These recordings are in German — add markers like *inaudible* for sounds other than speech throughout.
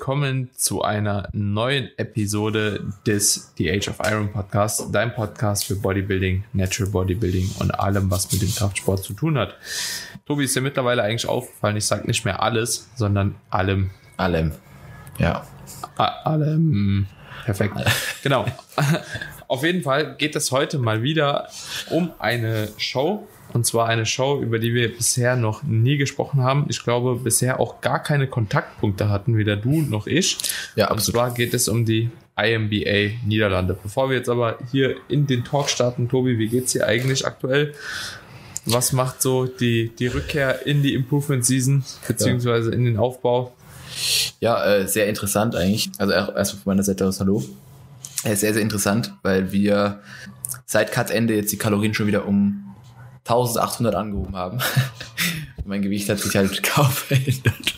willkommen zu einer neuen Episode des The Age of Iron Podcast, dein Podcast für Bodybuilding, Natural Bodybuilding und allem, was mit dem Kraftsport zu tun hat. Tobi ist ja mittlerweile eigentlich aufgefallen, ich sage nicht mehr alles, sondern allem. Allem. Ja. A allem. Perfekt. *laughs* Genau. Auf jeden Fall geht es heute mal wieder um eine Show, und zwar eine Show, über die wir bisher noch nie gesprochen haben. Ich glaube, bisher auch gar keine Kontaktpunkte hatten, weder du noch ich. Ja, absolut. Und zwar geht es um die IMBA Niederlande. Bevor wir jetzt aber hier in den Talk starten, Tobi, wie geht es dir eigentlich aktuell? Was macht so die, die Rückkehr in die Improvement Season, beziehungsweise in den Aufbau? Ja, äh, sehr interessant eigentlich. Also erstmal von meiner Seite aus Hallo. Äh, sehr, sehr interessant, weil wir seit Cut-Ende jetzt die Kalorien schon wieder um 1800 angehoben haben. *laughs* mein Gewicht hat sich halt kaum verändert.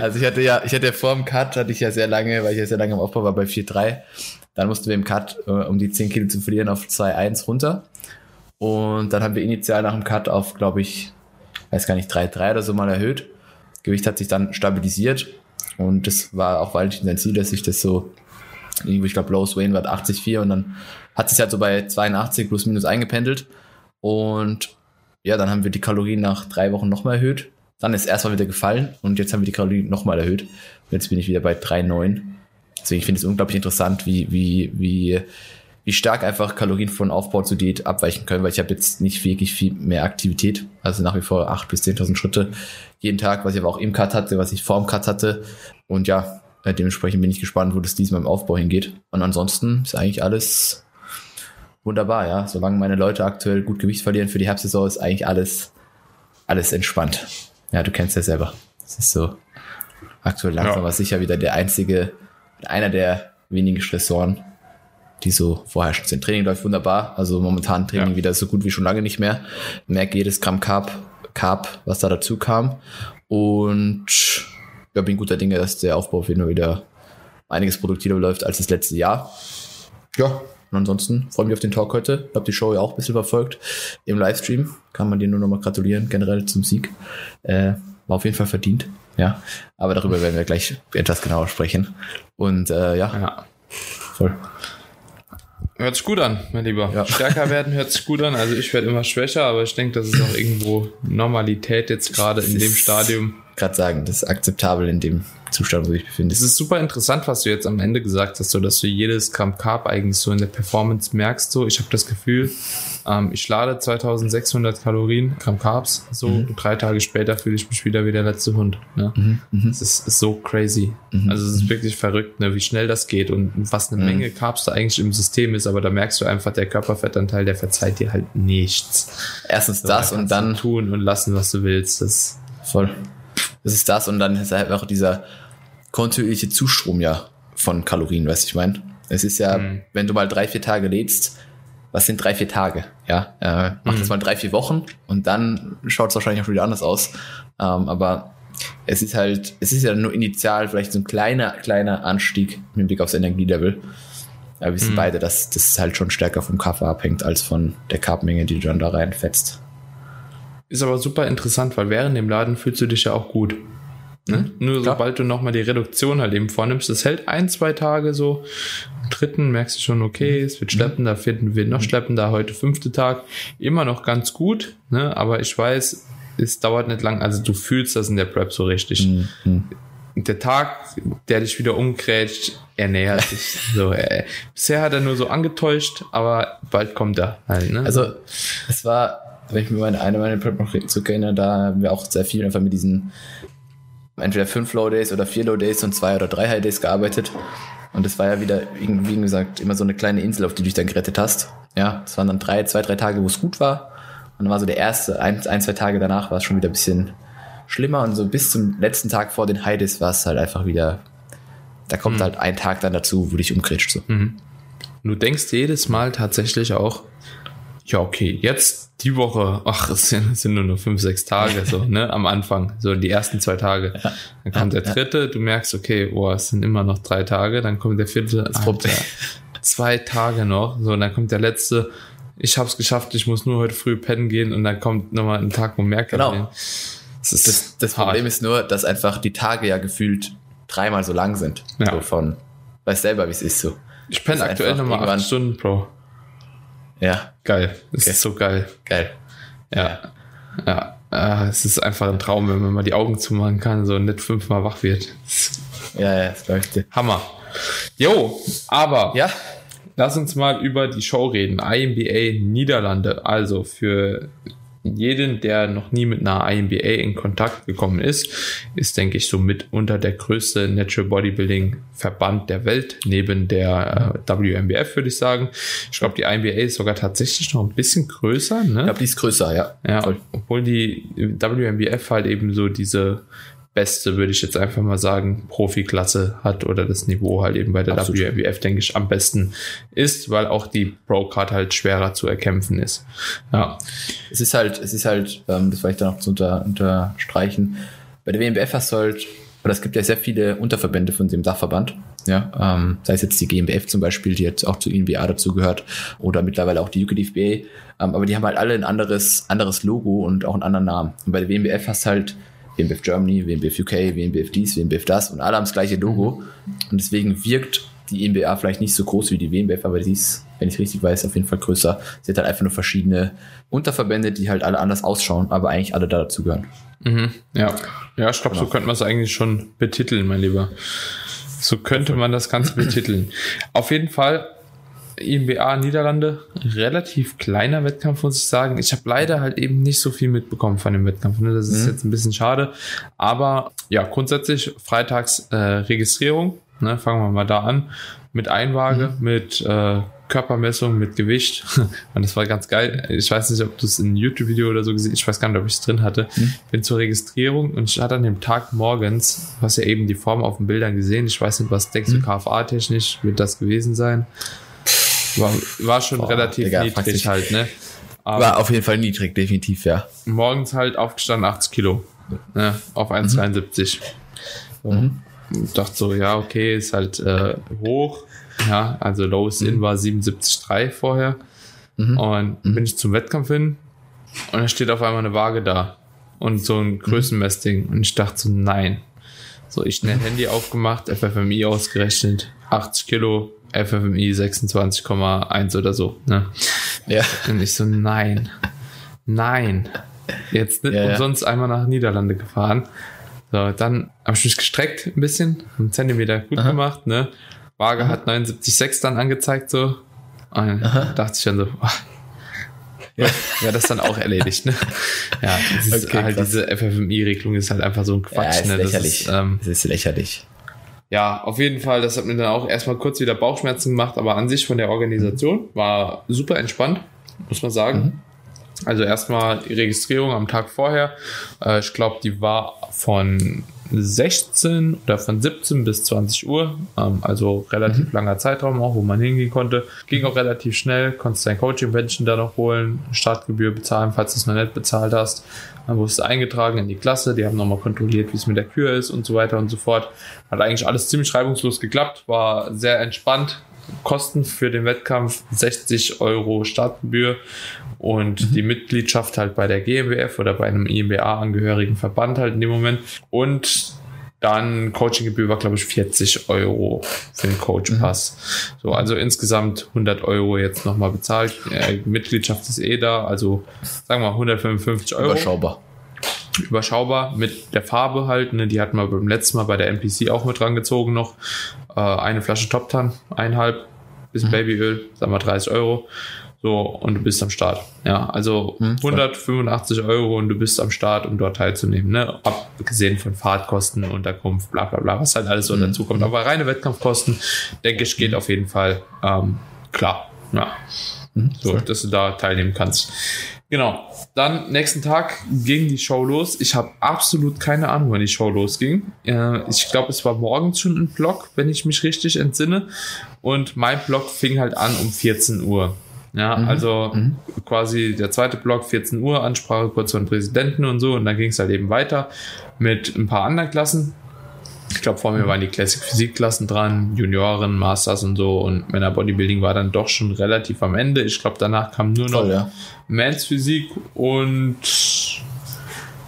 Also ich hatte ja, ich hatte vor dem Cut, hatte ich ja sehr lange, weil ich ja sehr lange im Aufbau war bei 4,3. Dann mussten wir im Cut, äh, um die 10 Kilo zu verlieren, auf 2,1 runter. Und dann haben wir initial nach dem Cut auf, glaube ich, weiß gar nicht, 3,3 oder so mal erhöht. Gewicht hat sich dann stabilisiert. Und das war auch weiterhin sein Ziel, dass ich das so, ich glaube, Low Wayne war 80,4 und dann hat sich halt so bei 82 plus minus eingependelt. Und ja, dann haben wir die Kalorien nach drei Wochen nochmal erhöht. Dann ist erstmal wieder gefallen und jetzt haben wir die Kalorien nochmal erhöht. Und jetzt bin ich wieder bei 3,9. Deswegen finde ich es unglaublich interessant, wie, wie, wie, wie stark einfach Kalorien von Aufbau zu Diät abweichen können, weil ich habe jetzt nicht wirklich viel mehr Aktivität. Also nach wie vor 8.000 bis 10.000 Schritte jeden Tag, was ich aber auch im Cut hatte, was ich vor dem Cut hatte. Und ja, dementsprechend bin ich gespannt, wo das diesmal im Aufbau hingeht. Und ansonsten ist eigentlich alles wunderbar, ja. Solange meine Leute aktuell gut Gewicht verlieren für die Herbstsaison, ist eigentlich alles, alles entspannt. Ja, du kennst ja selber. Es ist so aktuell langsam ja. aber sicher wieder der einzige, einer der wenigen Stressoren, die so vorherrschend sind. Training läuft wunderbar. Also momentan Training ja. wieder so gut wie schon lange nicht mehr. Merke jedes Gramm Carb, Carb, was da dazu kam. Und ja, bin guter Dinge, dass der Aufbau Fall wieder einiges produktiver läuft als das letzte Jahr. Ja, und ansonsten freue mich auf den Talk heute. Ich habe die Show ja auch ein bisschen verfolgt im Livestream. Kann man dir nur nochmal gratulieren, generell zum Sieg. Äh, war auf jeden Fall verdient. Ja, aber darüber werden wir gleich etwas genauer sprechen. Und äh, ja, ja, voll. Hört sich gut an, mein Lieber. Ja. Stärker werden hört sich gut an. Also ich werde immer schwächer, aber ich denke, das ist auch irgendwo Normalität jetzt gerade in dem Stadium. Gerade sagen, das ist akzeptabel in dem Zustand, wo ich befinde. Es ist super interessant, was du jetzt am Ende gesagt hast, so dass du jedes Gramm Carb eigentlich so in der Performance merkst. So, ich habe das Gefühl, ähm, ich lade 2600 Kalorien, Gramm Carbs, so mhm. drei Tage später fühle ich mich wieder wie der letzte Hund. Ne? Mhm. Mhm. Das ist, ist, so crazy. Mhm. Also es ist wirklich verrückt, ne, wie schnell das geht und was eine mhm. Menge Carbs da eigentlich im System ist, aber da merkst du einfach, der Körperfettanteil, der verzeiht dir halt nichts. Erstens so, das und dann tun und lassen, was du willst. Das voll. Das ist das und dann ist halt auch dieser kontinuierliche Zustrom ja von Kalorien, weißt du, ich meine. Es ist ja, mhm. wenn du mal drei, vier Tage lädst, was sind drei, vier Tage? Ja, äh, mach mhm. das mal drei, vier Wochen und dann schaut es wahrscheinlich auch wieder anders aus. Ähm, aber es ist halt, es ist ja nur initial vielleicht so ein kleiner, kleiner Anstieg mit Blick aufs Energielevel. Aber wir wissen mhm. beide, dass das halt schon stärker vom Kaffee abhängt als von der Carbmenge, die du dann da reinfetzt. Ist aber super interessant, weil während dem Laden fühlst du dich ja auch gut. Ne? Mhm. Nur Klar. sobald du nochmal die Reduktion halt eben vornimmst, das hält ein, zwei Tage so. Am dritten merkst du schon, okay, es wird schleppender, vierten wird noch mhm. schleppender, heute fünfte Tag. Immer noch ganz gut, ne? aber ich weiß, es dauert nicht lang, also du fühlst das in der Prep so richtig. Mhm. Der Tag, der dich wieder umgrätscht, er nähert sich. *laughs* so, äh, bisher hat er nur so angetäuscht, aber bald kommt er halt. Ne? Also es war wenn ich mir meine, eine meiner Prep noch zurückerinnere, da haben wir auch sehr viel einfach mit diesen entweder fünf Low Days oder vier Low Days und zwei oder drei High Days gearbeitet. Und das war ja wieder, wie gesagt, immer so eine kleine Insel, auf die du dich dann gerettet hast. Ja, es waren dann drei, zwei, drei Tage, wo es gut war. Und dann war so der erste, ein, ein zwei Tage danach war es schon wieder ein bisschen schlimmer. Und so bis zum letzten Tag vor den High Days war es halt einfach wieder, da kommt mhm. halt ein Tag dann dazu, wo dich umkretscht. So. Mhm. Du denkst jedes Mal tatsächlich auch, ja, okay, jetzt die Woche, ach, es sind, sind nur noch fünf, sechs Tage, so, ne, am Anfang, so die ersten zwei Tage. Ja. Dann kommt ja, der dritte, ja. du merkst, okay, oh, es sind immer noch drei Tage, dann kommt der vierte, das Alter, *laughs* zwei Tage noch, so, und dann kommt der letzte, ich hab's geschafft, ich muss nur heute früh pennen gehen und dann kommt nochmal ein Tag, wo mehr genau. Das, das, das Problem ist nur, dass einfach die Tage ja gefühlt dreimal so lang sind. Ja. So von, weiß selber, wie es ist so. Ich penne ist aktuell nochmal acht Stunden, Bro. Ja, Geil. Das Okay. ist so geil. geil. Ja. Ja. Äh, es ist einfach ein Traum, wenn man mal die Augen zumachen kann, so nicht fünfmal wach wird. Ja, ja, das dir. Hammer. Jo, aber Ja, Lass uns mal über die Show reden. IMBA Niederlande. Also für jeden, der noch nie mit einer IMBA in Kontakt gekommen ist, ist, denke ich, so mitunter der größte Natural Bodybuilding Verband der Welt, neben der äh, WMBF, würde ich sagen. Ich glaube, die IMBA ist sogar tatsächlich noch ein bisschen größer. Ne? ich glaube, die ist größer, ja. Ja, Voll. obwohl die WMBF halt eben so diese beste, würde ich jetzt einfach mal sagen, Profiklasse hat oder das Niveau halt eben bei der Absolut. WMBF, denke ich, am besten ist, weil auch die Pro-Card halt schwerer zu erkämpfen ist. Ja, Es ist halt, es ist halt, ähm, das vielleicht da noch zu unter, unterstreichen. Bei der WMBF hast du halt, oder es gibt ja sehr viele Unterverbände von dem Dachverband. Ja, ähm, sei es jetzt die GmbF zum Beispiel, die jetzt auch zu INBA dazugehört, oder mittlerweile auch die UKDFBA. Ähm, aber die haben halt alle ein anderes, anderes Logo und auch einen anderen Namen. Und bei der WMBF hast du halt WMBF Germany, WMBF UK, WMBF dies, WMBF das und alle haben das gleiche Logo. Und deswegen wirkt die INBA vielleicht nicht so groß wie die WMBF, aber sie ist, wenn ich richtig weiß, auf jeden Fall größer. Sie hat halt einfach nur verschiedene Unterverbände, die halt alle anders ausschauen, aber eigentlich alle da dazugehören. mhm. ja. ja ich glaube, so Genau. könnte man es eigentlich schon betiteln, mein Lieber. So könnte man das Ganze betiteln. Auf jeden Fall IMBA Niederlande, relativ kleiner Wettkampf, muss ich sagen. Ich habe leider halt eben nicht so viel mitbekommen von dem Wettkampf. Ne? Das ist Mhm. jetzt ein bisschen schade. Aber ja, grundsätzlich freitags äh, Registrierung. Ne? Fangen wir mal da an. Mit Einwaage, mit äh, Körpermessung, mit Gewicht. *laughs* Und das war ganz geil. Ich weiß nicht, ob du es in einem YouTube-Video oder so gesehen Ich weiß gar nicht, ob ich es drin hatte. Bin zur Registrierung und ich hatte an dem Tag morgens, was ja eben die Form auf den Bildern gesehen. Ich weiß nicht, was denkst du, KFA-technisch wird das gewesen sein? War, war schon Boah, relativ Digga, niedrig halt, ne? Aber War auf jeden Fall niedrig, definitiv, ja. morgens halt aufgestanden 80 Kilo. Ne, auf 1,73. So. Und Dachte so, ja, okay, ist halt äh, hoch. Ja, also Lowest In war 77,3 vorher. Und bin ich zum Wettkampf hin und da steht auf einmal eine Waage da. Und so ein Größenmessding. Und ich dachte so, nein. So, ich schnell Handy aufgemacht, FFMI ausgerechnet, 80 Kilo, FFMI 26,1 oder so. Ne? Ja. Und ich so, nein, nein. Jetzt nicht Ja, ja. umsonst einmal nach Niederlande gefahren. So, dann habe ich mich gestreckt ein bisschen, einen Zentimeter gut gemacht, ne? Waage hat 79,6 dann angezeigt, so. Und dachte ich dann so, ah, ja, wäre das dann auch erledigt, ne? Ja, ist Okay, halt diese FFMI-Regelung ist halt einfach so ein Ja, Quatsch, ist ne? Das lächerlich. ist, ähm, das ist lächerlich. ja, auf jeden Fall, das hat mir dann auch erstmal kurz wieder Bauchschmerzen gemacht, aber an sich von der Organisation war super entspannt, muss man sagen. Also erstmal die Registrierung am Tag vorher. Äh, ich glaube, die war von 16 oder von 17 bis 20 Uhr. Ähm, also relativ langer Zeitraum auch, wo man hingehen konnte. Ging auch relativ schnell, konntest dein Coaching-Bändchen da noch holen, Startgebühr bezahlen, falls du es noch nicht bezahlt hast. Dann wurdest du eingetragen in die Klasse, die haben nochmal kontrolliert, wie es mit der Kür ist und so weiter und so fort. Hat eigentlich alles ziemlich reibungslos geklappt, war sehr entspannt. Kosten für den Wettkampf 60 Euro Startgebühr und die Mitgliedschaft halt bei der GmbF oder bei einem IMBA-angehörigen Verband halt in dem Moment. Und dann Coachinggebühr war, glaube ich, 40 Euro für den Coach-Pass. So, also insgesamt 100 Euro jetzt nochmal bezahlt. Äh, Mitgliedschaft ist eh da, also sagen wir mal 155 Euro Überschaubar. Überschaubar mit der Farbe halt. Ne? Die hatten wir beim letzten Mal bei der NPC auch mit rangezogen noch. Äh, eine Flasche Top Tan, eineinhalb, bisschen Babyöl, sagen wir 30 Euro. So, und du bist am Start. Ja, also Hm, 185 Euro und du bist am Start, um dort teilzunehmen. Ne? Abgesehen von Fahrtkosten, Unterkunft, bla bla bla, was halt alles so Hm, dazu kommt. Aber reine Wettkampfkosten, denke ich, geht auf jeden Fall ähm, klar. Ja. Hm, So, dass du da teilnehmen kannst. Genau. Dann nächsten Tag ging die Show los. Ich habe absolut keine Ahnung, wann die Show losging. Äh, ich glaube, es war morgens schon ein Blog, wenn ich mich richtig entsinne. Und mein Blog fing halt an um 14 Uhr. Ja, also quasi der zweite Block, 14 Uhr, Ansprache kurz von Präsidenten und so. Und dann ging es halt eben weiter mit ein paar anderen Klassen. Ich glaube, vor mir waren die Classic Physik Klassen dran, Junioren, Masters und so und Männer Bodybuilding war dann doch schon relativ am Ende. Ich glaube, danach kam nur noch Voll, ja. Mans Physik und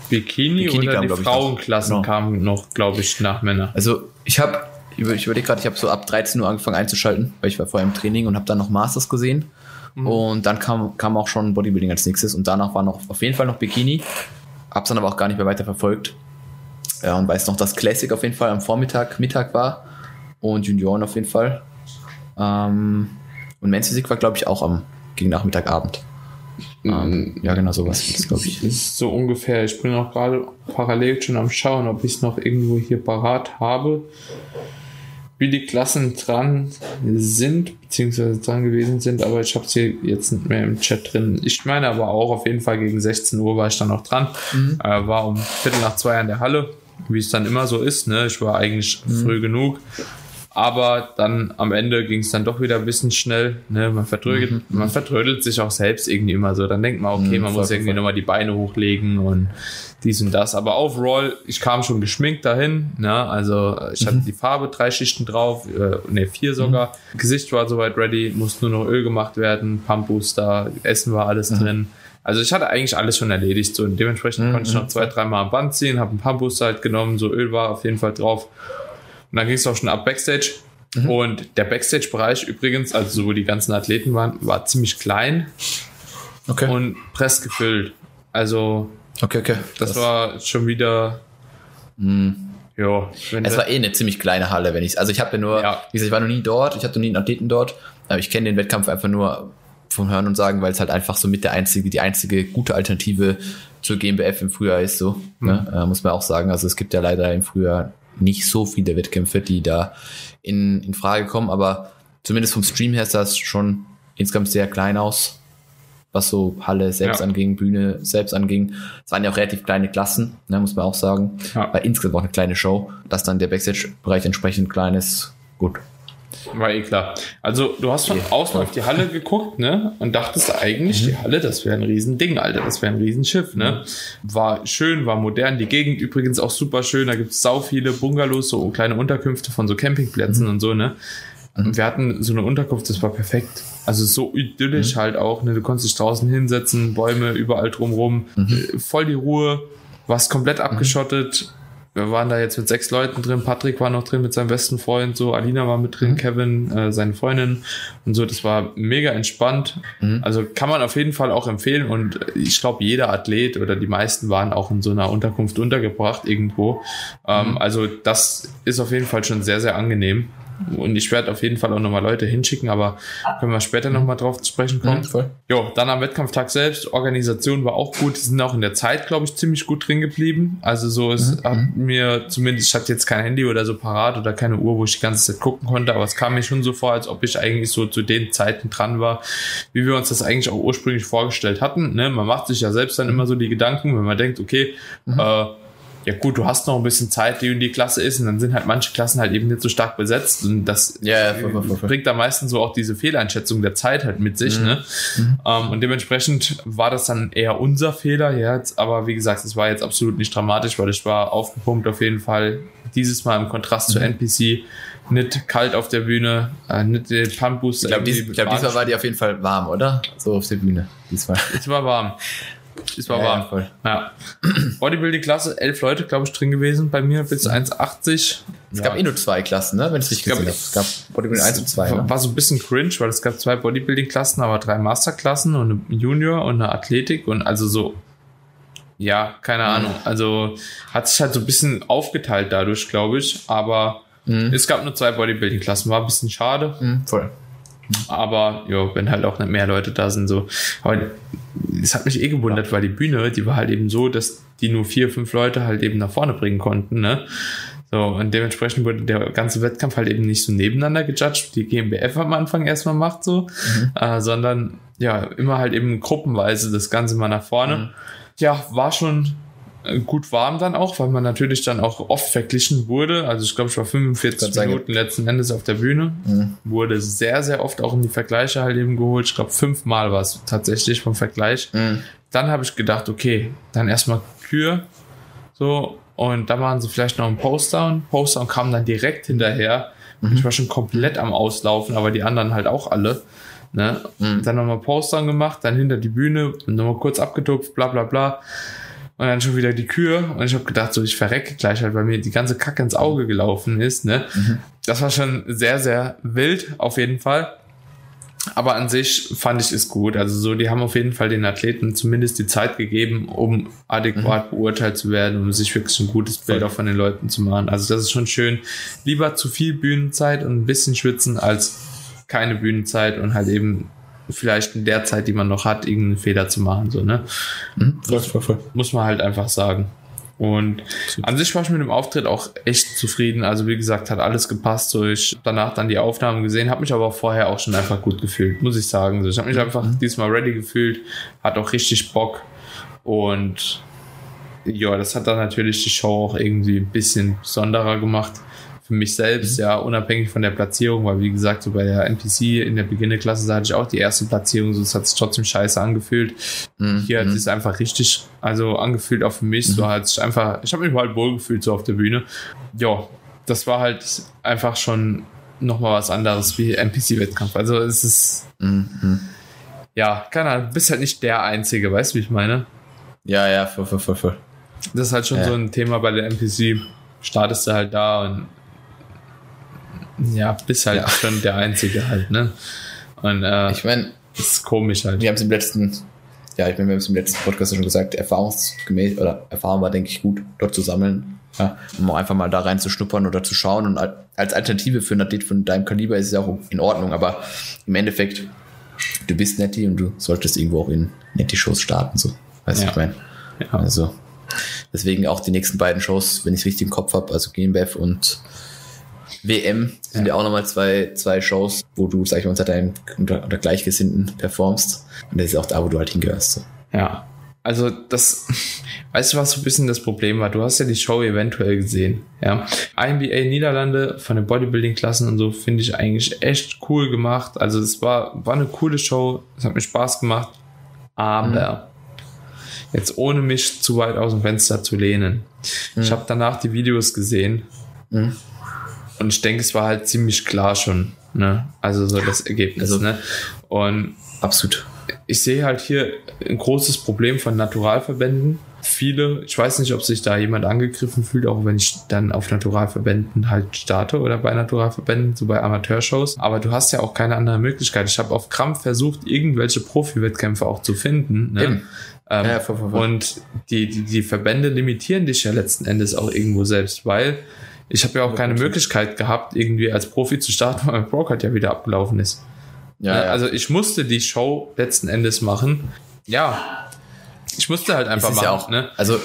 Bikini, Bikini oder kam, die ich, noch. Frauenklassen Genau. kamen noch, glaube ich, nach Männer. Also ich habe, ich überlege gerade, ich habe so ab 13 Uhr angefangen einzuschalten, weil ich war vorher im Training und habe dann noch Masters gesehen. Und dann kam, kam auch schon Bodybuilding als nächstes und danach war noch auf jeden Fall noch Bikini. Hab's dann aber auch gar nicht mehr weiter verfolgt. Ja, und weiß noch, dass Classic auf jeden Fall am Vormittag, Mittag war und Junioren auf jeden Fall. Ähm, und Men's Physik war, glaube ich, auch am gegen Nachmittag, Abend. Ähm, ja, genau sowas, glaube ich. ist so ungefähr. Ich bin auch gerade parallel schon am Schauen, ob ich es noch irgendwo hier parat habe, wie die Klassen dran sind, beziehungsweise dran gewesen sind, aber ich habe es hier jetzt nicht mehr im Chat drin. Ich meine aber auch, auf jeden Fall gegen 16 Uhr war ich dann noch dran. Äh, war um Viertel nach zwei an der Halle, wie es dann immer so ist. Ne? Ich war eigentlich früh genug. Aber dann am Ende ging es dann doch wieder ein bisschen schnell. Ne? Man, vertrödelt, man vertrödelt sich auch selbst irgendwie immer so. Dann denkt man, okay, Mhm, man muss irgendwie nochmal die Beine hochlegen und dies und das. Aber overall, ich kam schon geschminkt dahin. Ne? Also ich Mhm. hatte die Farbe, drei Schichten drauf, äh, ne, vier sogar. Gesicht war soweit ready, musste nur noch Öl gemacht werden, Pumpbooster, Essen war Mhm. alles drin. Also ich hatte eigentlich alles schon erledigt. So, und dementsprechend Mhm, konnte ich noch zwei, dreimal am Band ziehen, habe einen Pumpbooster halt genommen, so Öl war auf jeden Fall drauf. Und dann ging es auch schon ab Backstage. Mhm. Und der Backstage-Bereich übrigens, also so wo die ganzen Athleten waren, war ziemlich klein Okay. und press gefüllt. Also okay, okay. das, war schon wieder. Ja, wenn Es war eh eine ziemlich kleine Halle, wenn ich Also ich habe ja nur, Ja. wie gesagt, ich war noch nie dort, ich hatte noch nie einen Athleten dort, aber ich kenne den Wettkampf einfach nur vom Hören und Sagen, weil es halt einfach so mit der einzige, die einzige gute Alternative zur GmbF im Frühjahr ist, so, ne? äh, muss man auch sagen. Also es gibt ja leider im Frühjahr nicht so viele Wettkämpfe, die da in, in Frage kommen, aber zumindest vom Stream her sah es schon insgesamt sehr klein aus, was so Halle selbst Ja. anging, Bühne selbst anging. Es waren ja auch relativ kleine Klassen, ne, muss man auch sagen. Ja. War insgesamt auch eine kleine Show, dass dann der Backstage-Bereich entsprechend klein ist. Gut. War eh klar. Also, du hast von außen auf die Halle geguckt, ne? Und dachtest eigentlich, die Halle, das wäre ein Riesending, Alter. Das wäre ein Riesenschiff, ne? War schön, war modern. Die Gegend übrigens auch super schön. Da gibt's sau viele Bungalows, so kleine Unterkünfte von so Campingplätzen und so, ne? Und wir hatten so eine Unterkunft, das war perfekt. Also so idyllisch halt auch, ne? Du konntest dich draußen hinsetzen, Bäume überall drumrum, äh, voll die Ruhe, warst komplett abgeschottet. Wir waren da jetzt mit sechs Leuten drin. Patrick war noch drin mit seinem besten Freund, so Alina war mit drin, Kevin, äh, seine Freundin und so. Das war mega entspannt. Also kann man auf jeden Fall auch empfehlen. Und ich glaube, jeder Athlet oder die meisten waren auch in so einer Unterkunft untergebracht irgendwo. Ähm, also das ist auf jeden Fall schon sehr, sehr angenehm. Und ich werde auf jeden Fall auch nochmal Leute hinschicken, aber können wir später nochmal drauf zu sprechen kommen. voll. Jo, dann am Wettkampftag selbst, Organisation war auch gut, die sind auch in der Zeit, glaube ich, ziemlich gut drin geblieben. Also so, es hat mir zumindest, ich hatte jetzt kein Handy oder so parat oder keine Uhr, wo ich die ganze Zeit gucken konnte, aber es kam mir schon so vor, als ob ich eigentlich so zu den Zeiten dran war, wie wir uns das eigentlich auch ursprünglich vorgestellt hatten. Ne? Man macht sich ja selbst dann immer so die Gedanken, wenn man denkt, okay, äh, ja gut, du hast noch ein bisschen Zeit, die und die Klasse ist und dann sind halt manche Klassen halt eben nicht so stark besetzt und das Ja, ja, voll, voll, voll, bringt da meistens so auch diese Fehleinschätzung der Zeit halt mit sich, ne? Ähm, und dementsprechend war das dann eher unser Fehler, ja, jetzt, aber wie gesagt, es war jetzt absolut nicht dramatisch, weil ich war aufgepumpt auf jeden Fall. Dieses Mal im Kontrast zur NPC, nicht kalt auf der Bühne, äh, nicht den Pumpbooster. Ich glaube, dies, glaub, diesmal war die auf jeden Fall warm, oder? So auf der Bühne. Diesmal. es war warm. Es war Ja, ja, warm. voll. Ja. Bodybuilding-Klasse, elf Leute, glaube ich, drin gewesen bei mir bis 1,80. Es gab eh nur zwei Klassen, ne? Wenn ich es richtig glaub, gesehen habe. Es gab Bodybuilding 1 und 2, war, ne? war so ein bisschen cringe, weil es gab zwei Bodybuilding-Klassen, aber drei Masterklassen und eine Junior und eine Athletik und also so, ja, keine Ahnung. Also hat sich halt so ein bisschen aufgeteilt dadurch, glaube ich, aber es gab nur zwei Bodybuilding-Klassen, war ein bisschen schade, Mhm, voll. Aber ja, wenn halt auch nicht mehr Leute da sind, so. Aber es hat mich eh gewundert, weil die Bühne, die war halt eben so, dass die nur vier, fünf Leute halt eben nach vorne bringen konnten, ne? So, und dementsprechend wurde der ganze Wettkampf halt eben nicht so nebeneinander gejudged, wie die GmbF am Anfang erstmal macht, so, äh, sondern ja, immer halt eben gruppenweise das Ganze mal nach vorne. Ja, war schon gut warm dann auch, weil man natürlich dann auch oft verglichen wurde. Also ich glaube, ich war 45 Kann sagen. Minuten letzten Endes auf der Bühne. Wurde sehr, sehr oft auch in die Vergleiche halt eben geholt. Ich glaube, fünfmal war es tatsächlich vom Vergleich. Mhm. Dann habe ich gedacht, okay, dann erstmal Kür. So, und da waren sie vielleicht noch ein Postdown. Postdown kam dann direkt hinterher. Ich war schon komplett am Auslaufen, aber die anderen halt auch alle. Ne? Dann nochmal Postdown gemacht, dann hinter die Bühne, nochmal kurz abgetupft, bla bla bla. Und dann schon wieder die Kühe und ich habe gedacht, so ich verrecke gleich halt, weil mir die ganze Kacke ins Auge gelaufen ist. Ne? Mhm. Das war schon sehr, sehr wild auf jeden Fall. Aber an sich fand ich es gut. Also so, die haben auf jeden Fall den Athleten zumindest die Zeit gegeben, um adäquat mhm. beurteilt zu werden, um sich wirklich ein gutes Bild auch von den Leuten zu machen. Also das ist schon schön. Lieber zu viel Bühnenzeit und ein bisschen schwitzen als keine Bühnenzeit und halt eben vielleicht in der Zeit, die man noch hat, irgendeinen Fehler zu machen. So, ne? Mhm, voll, voll, voll. Muss man halt einfach sagen. Und an sich war ich mit dem Auftritt auch echt zufrieden. Also wie gesagt, hat alles gepasst. So ich danach dann die Aufnahmen gesehen, habe mich aber vorher auch schon einfach gut gefühlt, muss ich sagen. So, ich habe mich einfach mhm. diesmal ready gefühlt, hat auch richtig Bock und ja, das hat dann natürlich die Show auch irgendwie ein bisschen besonderer gemacht für mich selbst, mhm. ja, unabhängig von der Platzierung, weil wie gesagt, so bei der NPC in der Beginnerklasse hatte ich auch die erste Platzierung, so es hat sich trotzdem scheiße angefühlt. Mhm. Hier hat es mhm. einfach richtig, also angefühlt auch für mich, mhm. so hat sich einfach, ich habe mich mal wohl gefühlt so auf der Bühne. Ja, das war halt einfach schon nochmal was anderes wie NPC-Wettkampf. Also es ist, mhm. ja, keine Ahnung, du bist halt nicht der Einzige, weißt du, wie ich meine? Ja, ja, voll, voll, voll, voll. Das ist halt schon ja. so ein Thema bei der NPC. Startest du halt da und ja, bist halt ja. schon der Einzige halt, ne? Und äh, ich meine, ist komisch halt. Wir haben es im letzten, ja, ich meine, wir haben es im letzten Podcast schon gesagt, erfahrungsgemäß oder Erfahrung war, denke ich, gut, dort zu sammeln. Ja, um einfach mal da rein zu schnuppern oder zu schauen. Und als Alternative für einen Athlet von deinem Kaliber ist es ja auch in Ordnung, aber im Endeffekt, du bist Netty und du solltest irgendwo auch in Netty-Shows starten, so. Weißt du, ja. ich meine? Ja. Also, deswegen auch die nächsten beiden Shows, wenn ich es richtig im Kopf habe, also GmbF und WM sind ja, ja auch nochmal zwei, zwei Shows, wo du, sag ich mal, unter deinem, unter, unter Gleichgesinnten performst. Und das ist auch da, wo du halt hingehörst. So. Ja. Also das, *laughs* weißt du, was so ein bisschen das Problem war? Du hast ja die Show eventuell gesehen, ja. INBA Niederlande von den Bodybuilding-Klassen und so finde ich eigentlich echt cool gemacht. Also es war, war eine coole Show, es hat mir Spaß gemacht, aber mhm. jetzt ohne mich zu weit aus dem Fenster zu lehnen. Mhm. Ich habe danach die Videos gesehen mhm. Und ich denke, es war halt ziemlich klar schon, ne? Also so das Ergebnis, also, ne? Und absolut. Ich sehe halt hier ein großes Problem von Naturalverbänden. Viele, ich weiß nicht, ob sich da jemand angegriffen fühlt, auch wenn ich dann auf Naturalverbänden halt starte oder bei Naturalverbänden, so bei Amateurshows. Aber du hast ja auch keine andere Möglichkeit. Ich habe auf Krampf versucht, irgendwelche Profi-Wettkämpfe auch zu finden. Ne? Ähm, ja, voll, voll, voll. Und die, die, die Verbände limitieren dich ja letzten Endes auch irgendwo selbst, weil ich habe ja auch keine Möglichkeit gehabt, irgendwie als Profi zu starten, *laughs* weil mein Broker ja wieder abgelaufen ist. Ja, ja, Also ich musste die Show letzten Endes machen. Ja, ich musste halt einfach machen. Ja auch, ne? Also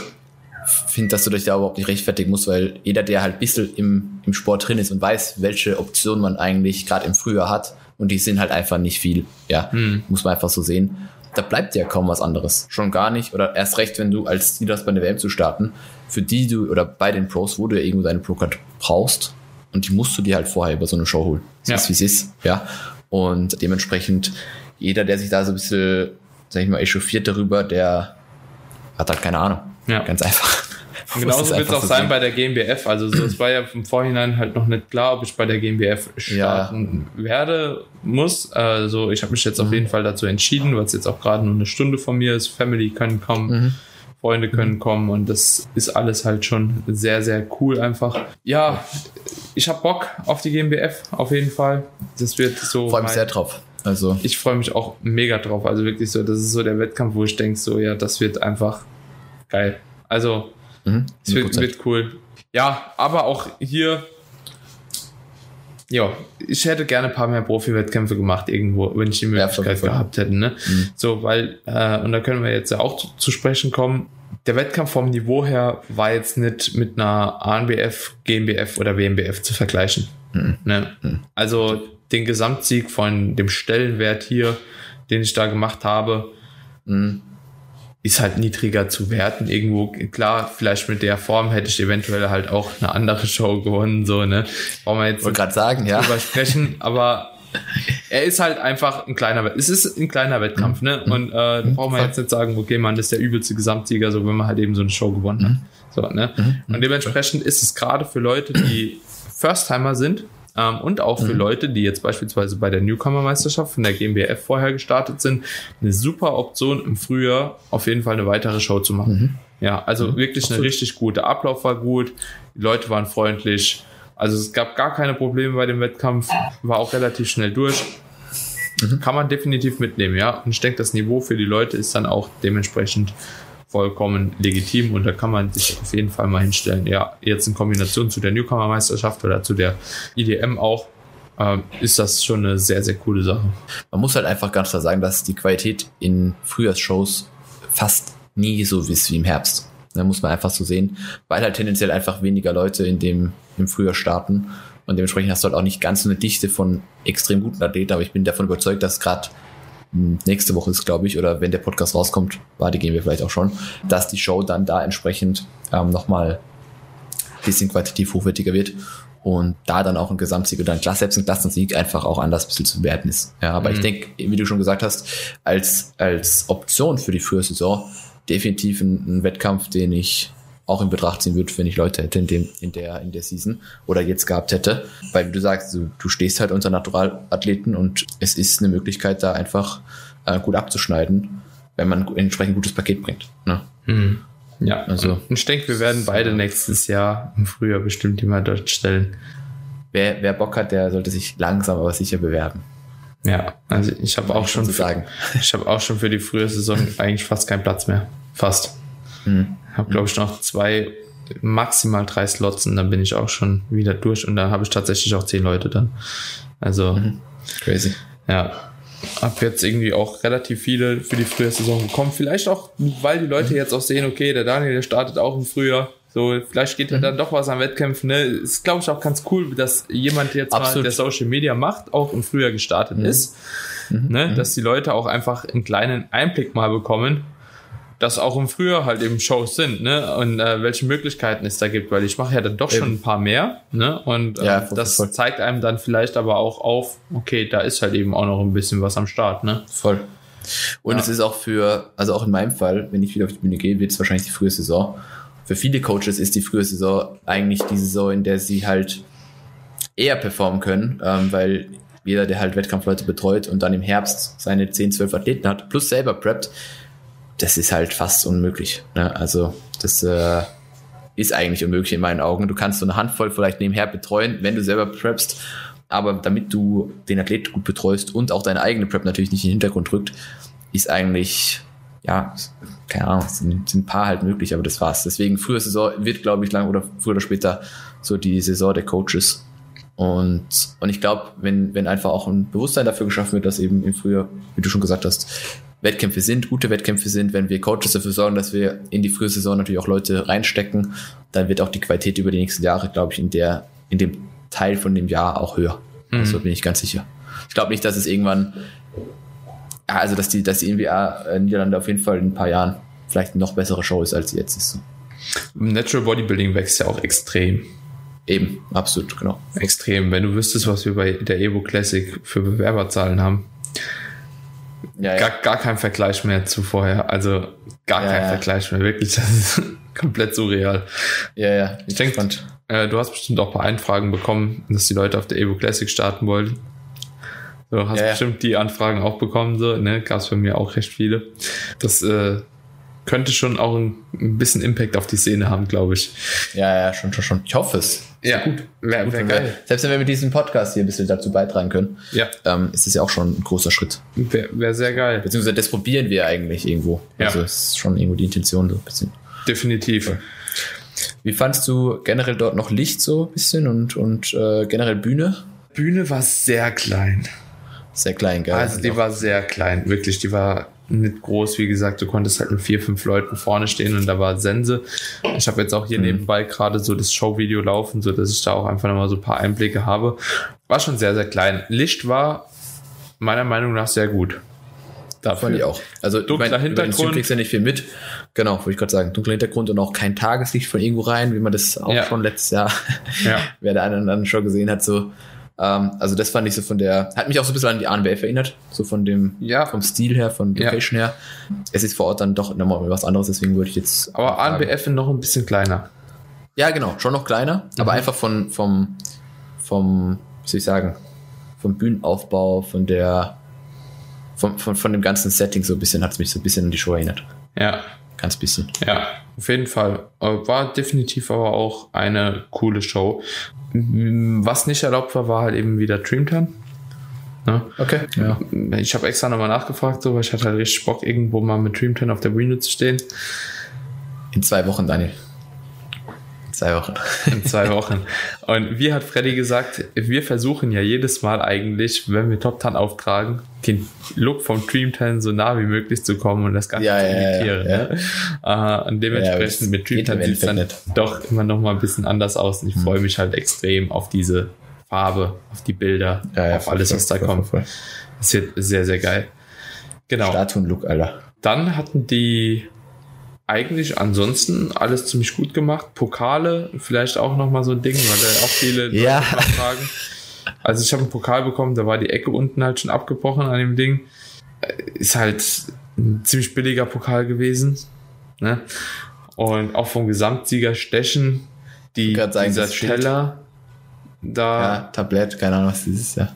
finde, dass du dich da überhaupt nicht rechtfertigen musst, weil jeder, der halt ein bisschen im, im Sport drin ist und weiß, welche Optionen man eigentlich gerade im Frühjahr hat, und die sind halt einfach nicht viel. Ja, hm. muss man einfach so sehen. Da bleibt ja kaum was anderes. Schon gar nicht. Oder erst recht, wenn du als Ziel hast, bei der WM zu starten, für die du, oder bei den Pros, wo du ja irgendwo deine Pro-Card brauchst, und die musst du dir halt vorher über so eine Show holen. Das ja. ist, wie es ist, ja. Und dementsprechend, jeder, der sich da so ein bisschen, sag ich mal, echauffiert darüber, der hat halt keine Ahnung. Ja. Ganz einfach. Genauso wird es auch so sein sehen. bei der GmbF. Also so, es war ja im Vorhinein halt noch nicht klar, ob ich bei der GmbF starten ja. werde, muss. Also ich habe mich jetzt auf mhm. jeden Fall dazu entschieden, weil es jetzt auch gerade nur eine Stunde von mir ist. Family können kommen. Mhm. Freunde können mhm. kommen und das ist alles halt schon sehr, sehr cool einfach. Ja, ich habe Bock auf die GmbF auf jeden Fall. Das wird so. Freue mich sehr drauf. Also. Ich freue mich auch mega drauf. Also wirklich so, das ist so der Wettkampf, wo ich denke, so, ja, das wird einfach geil. Also, mhm, es wird, wird cool. Ja, aber auch hier ja, ich hätte gerne ein paar mehr Profi-Wettkämpfe gemacht irgendwo, wenn ich die Möglichkeit ja, gehabt hätte. Ne? Mhm. So, weil, äh, und da können wir jetzt ja auch zu, zu, sprechen kommen. Der Wettkampf vom Niveau her war jetzt nicht mit einer ANBF, GmbF oder WMBF zu vergleichen. Mhm. Ne? Mhm. Also den Gesamtsieg von dem Stellenwert hier, den ich da gemacht habe, mhm ist halt niedriger zu werten. Irgendwo, klar, vielleicht mit der Form hätte ich eventuell halt auch eine andere Show gewonnen, so, ne? Brauchen wir jetzt gerade sagen, ja. drüber sprechen, aber er ist halt einfach ein kleiner, es ist ein kleiner Wettkampf, ne? Mhm. Und äh, mhm. brauchen wir jetzt nicht sagen, okay, man ist der übelste Gesamtsieger, so wenn man halt eben so eine Show gewonnen hat. Mhm. So, ne? Und dementsprechend ist es gerade für Leute, die First-Timer sind, Ähm, und auch für mhm. Leute, die jetzt beispielsweise bei der Newcomer-Meisterschaft von der GmbF vorher gestartet sind, eine super Option im Frühjahr auf jeden Fall eine weitere Show zu machen. Mhm. Ja, also mhm. wirklich eine richtig gute. Ablauf war gut, die Leute waren freundlich. Also es gab gar keine Probleme bei dem Wettkampf, war auch relativ schnell durch. Mhm. Kann man definitiv mitnehmen, ja. Und ich denke, das Niveau für die Leute ist dann auch dementsprechend vollkommen legitim und da kann man sich auf jeden Fall mal hinstellen. Ja, jetzt in Kombination zu der Newcomer-Meisterschaft oder zu der IDM auch, äh, ist das schon eine sehr, sehr coole Sache. Man muss halt einfach ganz klar sagen, dass die Qualität in Frühjahrsshows fast nie so ist wie im Herbst. Da muss man einfach so sehen, weil halt tendenziell einfach weniger Leute in dem, im Frühjahr starten und dementsprechend hast du halt auch nicht ganz so eine Dichte von extrem guten Athleten, aber ich bin davon überzeugt, dass gerade nächste Woche ist, glaube ich, oder wenn der Podcast rauskommt, warte, gehen wir vielleicht auch schon, dass die Show dann da entsprechend ähm, nochmal ein bisschen qualitativ hochwertiger wird und da dann auch ein Gesamtsieg oder ein Klasse, selbst ein Klassensieg einfach auch anders ein bisschen zu bewerten ist. Ja, aber mhm. ich denke, wie du schon gesagt hast, als, als Option für die Frühsaison definitiv ein, ein Wettkampf, den ich auch in Betracht ziehen würde, wenn ich Leute hätte in, dem, in, der, in der Season oder jetzt gehabt hätte. Weil du sagst, du, du stehst halt unter Naturalathleten und es ist eine Möglichkeit, da einfach äh, gut abzuschneiden, wenn man ein entsprechend gutes Paket bringt. Ne? Mhm. Ja, also. Ich denke, wir werden beide nächstes Jahr im Frühjahr bestimmt jemand dort stellen. Wer, wer Bock hat, der sollte sich langsam aber sicher bewerben. Ja, also ich habe auch schon, für, ich habe auch schon für die frühe Saison eigentlich fast keinen Platz mehr. Fast. Mhm. Habe, glaube ich, noch zwei, maximal drei Slots und dann bin ich auch schon wieder durch und dann habe ich tatsächlich auch zehn Leute dann. Also mhm. crazy. Ja. Hab jetzt irgendwie auch relativ viele für die frühe Saison bekommen. Vielleicht auch, weil die Leute mhm. jetzt auch sehen, okay, der Daniel, der startet auch im Frühjahr. So, vielleicht geht ja mhm. dann doch was an Wettkämpfen. Ne? Ist, glaube ich, auch ganz cool, dass jemand jetzt Absolut. mal, der Social Media macht, auch im Frühjahr gestartet mhm. ist. Mhm. Ne? Mhm. Dass die Leute auch einfach einen kleinen Einblick mal bekommen, dass auch im Frühjahr halt eben Shows sind, ne? Und äh, welche Möglichkeiten es da gibt, weil ich mache ja dann doch eben. schon ein paar mehr, ne? Und äh, ja, voll, das voll. zeigt einem dann vielleicht aber auch auf, okay, da ist halt eben auch noch ein bisschen was am Start, ne? Voll. Und ja. es ist auch für, also auch in meinem Fall, wenn ich wieder auf die Bühne gehe, wird es wahrscheinlich die frühe Saison. Für viele Coaches ist die frühe Saison eigentlich die Saison, in der sie halt eher performen können, ähm, weil jeder, der halt Wettkampfleute betreut und dann im Herbst seine 10, 12 Athleten hat, plus selber preppt, das ist halt fast unmöglich. Ne? Also das äh, ist eigentlich unmöglich in meinen Augen. Du kannst so eine Handvoll vielleicht nebenher betreuen, wenn du selber preppst, aber damit du den Athlet gut betreust und auch deine eigene Prep natürlich nicht in den Hintergrund drückt, ist eigentlich, ja, keine Ahnung, sind, sind ein paar halt möglich, aber das war's. Deswegen früher Saison wird, glaube ich, lang oder früher oder später so die Saison der Coaches. Und, und ich glaube, wenn, wenn einfach auch ein Bewusstsein dafür geschaffen wird, dass eben im Frühjahr, wie du schon gesagt hast, Wettkämpfe sind, gute Wettkämpfe sind, wenn wir Coaches dafür sorgen, dass wir in die frühe Saison natürlich auch Leute reinstecken, dann wird auch die Qualität über die nächsten Jahre, glaube ich, in der, in dem Teil von dem Jahr auch höher. Mhm. Also bin ich ganz sicher. Ich glaube nicht, dass es irgendwann, also dass die, dass die NBA äh, Niederlande auf jeden Fall in ein paar Jahren vielleicht eine noch bessere Show ist, als sie jetzt ist. Natural Bodybuilding wächst ja auch extrem. Eben, absolut, genau. Extrem. Wenn du wüsstest, was wir bei der Evo Classic für Bewerberzahlen haben, ja, gar, gar kein Vergleich mehr zu vorher. Also gar ja, kein ja. Vergleich mehr, wirklich. Das ist *laughs* komplett surreal. Ja, ja. Ich denke, äh, du hast bestimmt auch ein paar Einfragen bekommen, dass die Leute auf der Evo Classic starten wollten. Du hast bestimmt die Anfragen auch bekommen, so, ne? Gab es bei mir auch recht viele. Das äh, könnte schon auch ein, ein, bisschen Impact auf die Szene haben, glaube ich. Ja, ja, schon, schon, schon. Ich hoffe es. Ja, gut. Wäre wär geil. Wir, selbst wenn wir mit diesem Podcast hier ein bisschen dazu beitragen können, ja. ähm, ist es ja auch schon ein großer Schritt. Wäre wär sehr geil. Beziehungsweise das probieren wir eigentlich irgendwo. Ja. Also ist schon irgendwo die Intention so ein bisschen. Definitiv. Wie fandst du generell dort noch Licht so ein bisschen und, und äh, generell Bühne? Bühne war sehr klein. Sehr klein, geil. Also die war sehr klein, wirklich. Die war nicht groß, wie gesagt, du konntest halt mit vier, fünf Leuten vorne stehen und da war Sense. Ich habe jetzt auch hier mhm. nebenbei gerade so das Showvideo laufen, so dass ich da auch einfach nochmal so ein paar Einblicke habe. War schon sehr, sehr klein. Licht war meiner Meinung nach sehr gut. Dafür. Fand ich auch. Also dunkler mein, Hintergrund. Du kriegst ja nicht viel mit. Genau, wollte ich gerade sagen. Dunkler Hintergrund und auch kein Tageslicht von irgendwo rein, wie man das auch ja. schon letztes Jahr, ja. *laughs* wer der eine oder andere schon gesehen hat, so ähm, also das fand ich so von der, hat mich auch so ein bisschen an die ANBF erinnert, so von dem, ja. vom Stil her, von Location ja. her. Es ist vor Ort dann doch nochmal was anderes, deswegen würde ich jetzt. Aber ANBF noch ein bisschen kleiner. Ja, genau, schon noch kleiner, mhm. aber einfach von, vom, vom, wie soll ich sagen, vom Bühnenaufbau, von der, von, von, von dem ganzen Setting so ein bisschen, hat es mich so ein bisschen an die Show erinnert. Ja. Ganz bisschen. Ja, auf jeden Fall. War definitiv aber auch eine coole Show. Was nicht erlaubt war, war halt eben wieder Dreamtime. Ne? Okay. Ja. Ich habe extra nochmal nachgefragt, so, weil ich hatte halt richtig Bock, irgendwo mal mit Dreamtime auf der Bühne zu stehen. In zwei Wochen, Daniel. Zwei Wochen. *laughs* In zwei Wochen. Und wie hat Freddy gesagt, wir versuchen ja jedes Mal eigentlich, wenn wir Top Tan auftragen, den Look vom Dreamtan so nah wie möglich zu kommen und das Ganze ja, zu imitieren. Ja, ja. Uh, und dementsprechend mit Dreamtan sieht es dann nicht. doch immer noch mal ein bisschen anders aus. Und ich hm. freue mich halt extrem auf diese Farbe, auf die Bilder, auf alles, was da kommt. Das wird sehr, sehr geil. Genau. Statuen-Look, Alter. Dann hatten die eigentlich ansonsten alles ziemlich gut gemacht. Pokale, vielleicht auch nochmal so ein Ding, weil da auch viele ja. Fragen. Also ich habe einen Pokal bekommen, da war die Ecke unten halt schon abgebrochen an dem Ding. Ist halt ein ziemlich billiger Pokal gewesen. Ne? Und auch vom Gesamtsieger Stechen, die, sagen, dieser Teller da. Ja, Tablett, keine Ahnung, was das ist, ja.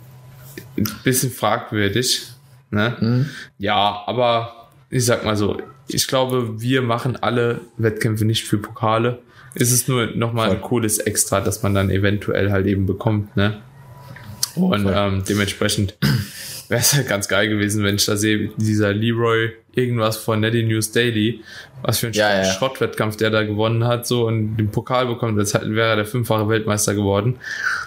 Ein bisschen fragwürdig. Ne? Mhm. Ja, aber ich sag mal so, ich glaube, wir machen alle Wettkämpfe nicht für Pokale. Es ist nur nochmal ein cooles Extra, dass man dann eventuell halt eben bekommt, ne? Und ähm, dementsprechend *laughs* wäre es halt ganz geil gewesen, wenn ich da sehe, dieser Leroy irgendwas von Netty News Daily, was für ein ja, ja. Schrottwettkampf der da gewonnen hat, so und den Pokal bekommt, das wäre der fünffache Weltmeister geworden.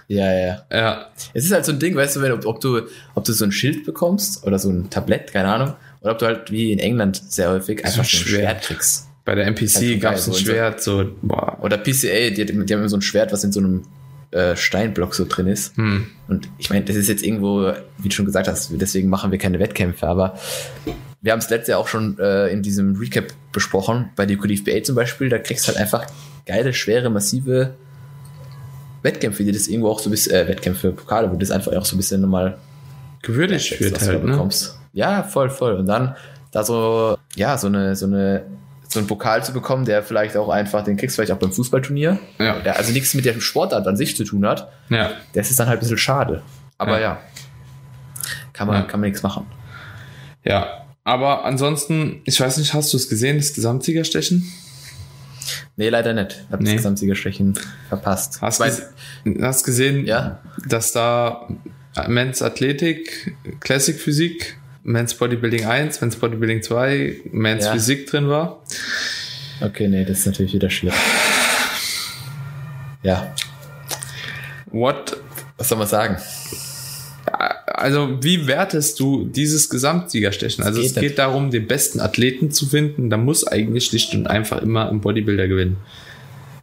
Ja, ja. Ja. Es ist halt so ein Ding, weißt du, wenn, ob, ob du, ob du so ein Schild bekommst oder so ein Tablett, keine Ahnung, oder ob du halt wie in England sehr häufig einfach so ein Schwert. Schwert kriegst. Bei der NPC Halt gab es ein so Schwert, so, boah. Oder PCA, die, die haben immer so ein Schwert, was in so einem äh, Steinblock so drin ist. Hm. Und ich meine, das ist jetzt irgendwo, wie du schon gesagt hast, deswegen machen wir keine Wettkämpfe, aber wir haben es letztes Jahr auch schon äh, in diesem Recap besprochen, bei der QDFBA zum Beispiel, da kriegst du halt einfach geile, schwere, massive Wettkämpfe, die das irgendwo auch so ein bisschen, äh, Wettkämpfe, Pokale, wo das einfach auch so ein bisschen nochmal gewürdigt wird halt, ne? bekommst. Ja, voll, voll. Und dann da so, ja, so eine, so eine, so einen Pokal zu bekommen, der vielleicht auch einfach, den kriegst du vielleicht auch beim Fußballturnier. Ja. Der also nichts mit dem Sportart an sich zu tun hat. Ja. Das ist dann halt ein bisschen schade. Aber ja. Ja. Kann man, Ja. kann man nichts machen. Ja. Aber ansonsten, ich weiß nicht, hast du es gesehen, das Gesamtsiegerstechen? Nee, leider nicht. Hab Nee. das Gesamtsiegerstechen verpasst. Hast du hast gesehen, Ja. dass da Men's Athletik, Classic Physik, Men's Bodybuilding 1, Men's Bodybuilding 2, Men's Ja. Physik drin war? Okay, nee, das ist natürlich wieder schwierig. Ja, What? was soll man sagen? Also, wie wertest du dieses Gesamtsiegerstechen? Also, geht es geht nicht. darum, den besten Athleten zu finden. Da muss eigentlich schlicht und einfach immer ein Bodybuilder gewinnen.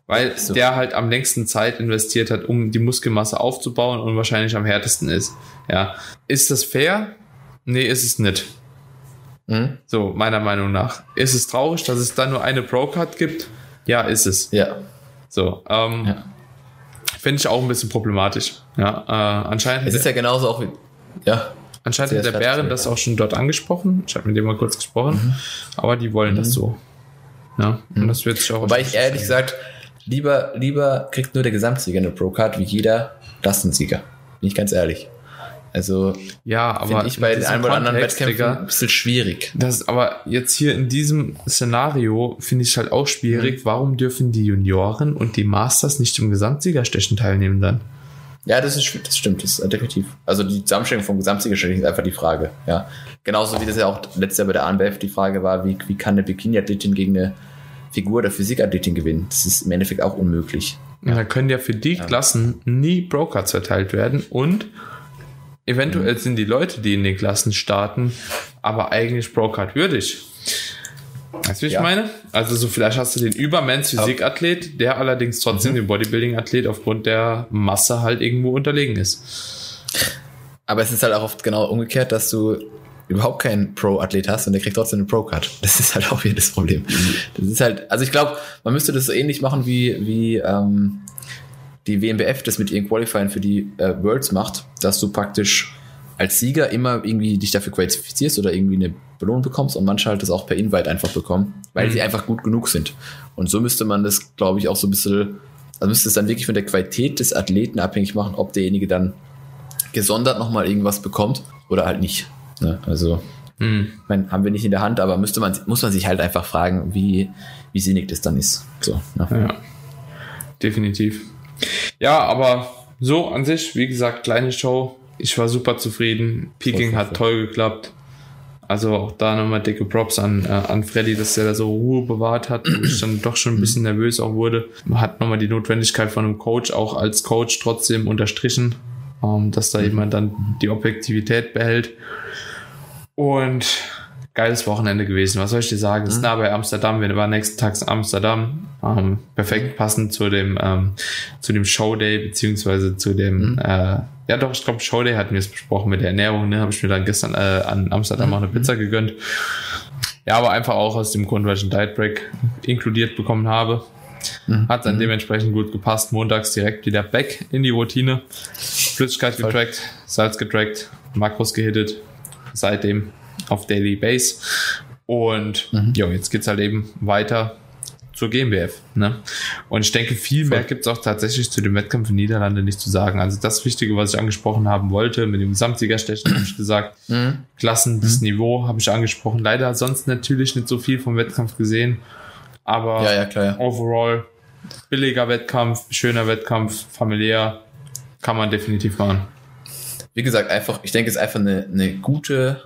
Weil So. der halt am längsten Zeit investiert hat, um die Muskelmasse aufzubauen und wahrscheinlich am härtesten ist. Ja. Ist das fair? Nee, ist es nicht. Hm? So, meiner Meinung nach. Ist es traurig, dass es da nur eine Pro-Card gibt? Ja, ist es. Ja. So, ähm, Ja. finde ich auch ein bisschen problematisch. Ja, äh, anscheinend, Es ist ja genauso auch wie. Ja. anscheinend hat der Bären das auch schon dort angesprochen. Ich habe mit dem mal kurz gesprochen. Mhm. Aber die wollen das so. Ja, und das wird sich auch. Wobei ich ehrlich gesagt, lieber, lieber kriegt nur der Gesamtsieger eine Pro-Card wie jeder Klassensieger. Bin ich ganz ehrlich. Also, ja, aber ich bei den diesem ein oder anderen Wettkämpfen ein bisschen schwierig. Das, aber jetzt hier in diesem Szenario finde ich halt auch Mhm. schwierig. Warum dürfen die Junioren und die Masters nicht im Gesamtsiegerstechen teilnehmen dann? Ja, das ist das stimmt, das ist definitiv. Also die Zusammenstellung vom Gesamtsiegerstechen ist einfach die Frage. Ja. Genauso wie das ja auch letztes Jahr bei der ANBF die Frage war, wie, wie kann eine Bikini-Athletin gegen eine Figur- oder Physikathletin gewinnen? Das ist im Endeffekt auch unmöglich. Ja. Da können ja für die Klassen nie Brocards verteilt werden und eventuell sind die Leute, die in den Klassen starten, aber eigentlich Brocard würdig. Weißt du, wie ich Ja. meine? Also so vielleicht hast du den Übermens Physikathlet, der allerdings trotzdem dem Bodybuilding-Athlet aufgrund der Masse halt irgendwo unterlegen ist. Aber es ist halt auch oft genau umgekehrt, dass du überhaupt keinen Pro-Athlet hast und der kriegt trotzdem eine Pro-Card. Das ist halt auch wieder das Problem. Das ist halt, also ich glaube, man müsste das so ähnlich machen wie, wie ähm, die WMBF das mit ihren Qualifiern für die äh, Worlds macht, dass du praktisch als Sieger immer irgendwie dich dafür qualifizierst oder irgendwie eine Belohnung bekommst und manche halt das auch per Invite einfach bekommen, weil Mhm. sie einfach gut genug sind. Und so müsste man das, glaube ich, auch so ein bisschen, also müsste es dann wirklich von der Qualität des Athleten abhängig machen, ob derjenige dann gesondert nochmal irgendwas bekommt oder halt nicht. Ne? Also, Hm. ich mein, haben wir nicht in der Hand, aber müsste man, muss man sich halt einfach fragen, wie, wie sinnig das dann ist. So, ne? Ja, definitiv. Ja, aber so an sich, wie gesagt, kleine Show. Ich war super zufrieden. Peking hat toll geklappt. Also auch da nochmal dicke Props an, äh, an Freddy, dass er da so Ruhe bewahrt hat, wo ich dann doch schon ein bisschen nervös auch wurde. Man hat nochmal die Notwendigkeit von einem Coach auch als Coach trotzdem unterstrichen, ähm, dass da jemand dann die Objektivität behält. Und geiles Wochenende gewesen. Was soll ich dir sagen? Es ist nah bei Amsterdam. Wir waren nächsten Tag in Amsterdam. Ähm, perfekt passend zu dem, ähm, zu dem Showday, beziehungsweise zu dem, äh, ja doch, ich glaube, Showday hatten wir es besprochen mit der Ernährung, ne? Habe ich mir dann gestern äh, an Amsterdam auch eine Pizza gegönnt. Ja, aber einfach auch aus dem Grund, weil ich einen Diet Break inkludiert bekommen habe. Hat dann dementsprechend gut gepasst. Montags direkt wieder back in die Routine. Flüssigkeit getrackt, Salz getrackt, Makros gehittet. Seitdem auf Daily Base. Und ja, jetzt geht's halt eben weiter zur GmbF. Ne? Und ich denke, viel mehr gibt's auch tatsächlich zu dem Wettkampf in Niederlande nicht zu sagen. Also das Wichtige, was ich angesprochen haben wollte, mit dem Gesamtsiegerstechen habe ich gesagt, *clears throat* Klassen, das Niveau habe ich angesprochen. Leider sonst natürlich nicht so viel vom Wettkampf gesehen. Aber Ja, ja, klar, ja. overall billiger Wettkampf, schöner Wettkampf, familiär, kann man definitiv machen. Wie gesagt, einfach, ich denke, es ist einfach eine, eine gute,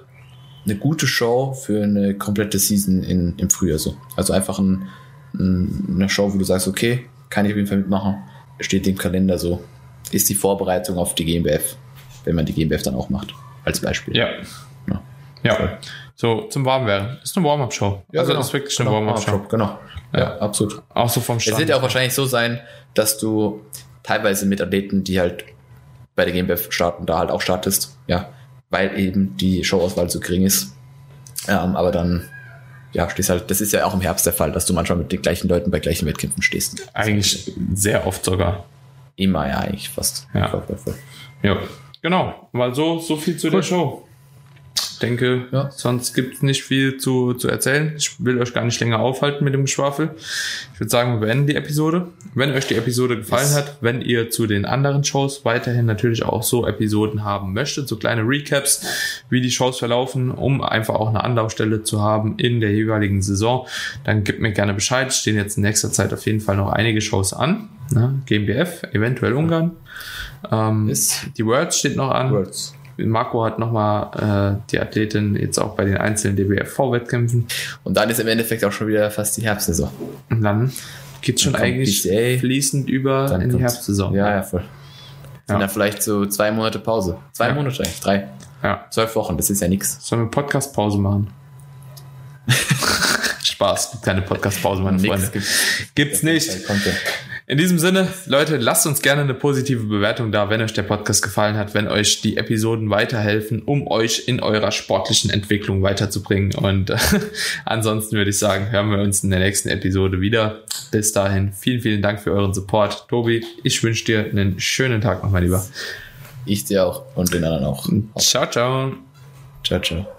eine gute Show für eine komplette Season in, im Frühjahr so. Also einfach ein, ein, eine Show, wo du sagst, okay, kann ich auf jeden Fall mitmachen. Steht im Kalender so. Ist die Vorbereitung auf die GmbF, wenn man die GmbF dann auch macht. Als Beispiel. Ja. Ja. Ja. So, zum Warmwerden. Ist eine Warm-Up-Show. also, genau. das ist wirklich eine genau. Warm-Up-Show. Genau. Ja, absolut. Auch so vom Es Stand. wird ja auch wahrscheinlich so sein, dass du teilweise mit Athleten, die halt bei der GmbF starten, da halt auch startest, ja, weil eben die Showauswahl so gering ist. Ähm, aber dann, ja, stehst halt, das ist ja auch im Herbst der Fall, dass du manchmal mit den gleichen Leuten bei gleichen Wettkämpfen stehst. Eigentlich sehr oft sogar. Immer, ja, eigentlich fast. Ja. Ja. Genau. Mal so, so viel zu der Show. Ich denke, Ja. sonst gibt es nicht viel zu, zu erzählen. Ich will euch gar nicht länger aufhalten mit dem Geschwafel. Ich würde sagen, wir beenden die Episode. Wenn euch die Episode gefallen Yes. hat, wenn ihr zu den anderen Shows weiterhin natürlich auch so Episoden haben möchtet, so kleine Recaps, wie die Shows verlaufen, um einfach auch eine Anlaufstelle zu haben in der jeweiligen Saison, dann gebt mir gerne Bescheid. Es stehen jetzt in nächster Zeit auf jeden Fall noch einige Shows an. Ne? GmbF, eventuell Ungarn. Ähm, Yes. Die Worlds steht noch an. Worlds. Marco hat nochmal äh, die Athletin jetzt auch bei den einzelnen DBFV-Wettkämpfen. Und dann ist im Endeffekt auch schon wieder fast die Herbstsaison. Und dann geht's schon kommt eigentlich BCA. fließend über in die Herbstsaison. Ja, ja, voll. Sind Ja. dann vielleicht so zwei Monate Pause. Zwei Ja. Monate eigentlich, drei. ja. Zwölf Wochen, das ist ja nichts. Sollen wir Podcast-Pause machen? *laughs* Spaß, gibt keine Podcast-Pause, meine Freunde. gibt- Gibt's nicht. In diesem Sinne, Leute, lasst uns gerne eine positive Bewertung da, wenn euch der Podcast gefallen hat, wenn euch die Episoden weiterhelfen, um euch in eurer sportlichen Entwicklung weiterzubringen. Und äh, *laughs* ansonsten würde ich sagen, hören wir uns in der nächsten Episode wieder. Bis dahin, vielen, vielen Dank für euren Support. Tobi, ich wünsche dir einen schönen Tag noch, mein Lieber. Ich dir auch und den anderen auch. Ciao, ciao. Ciao, ciao.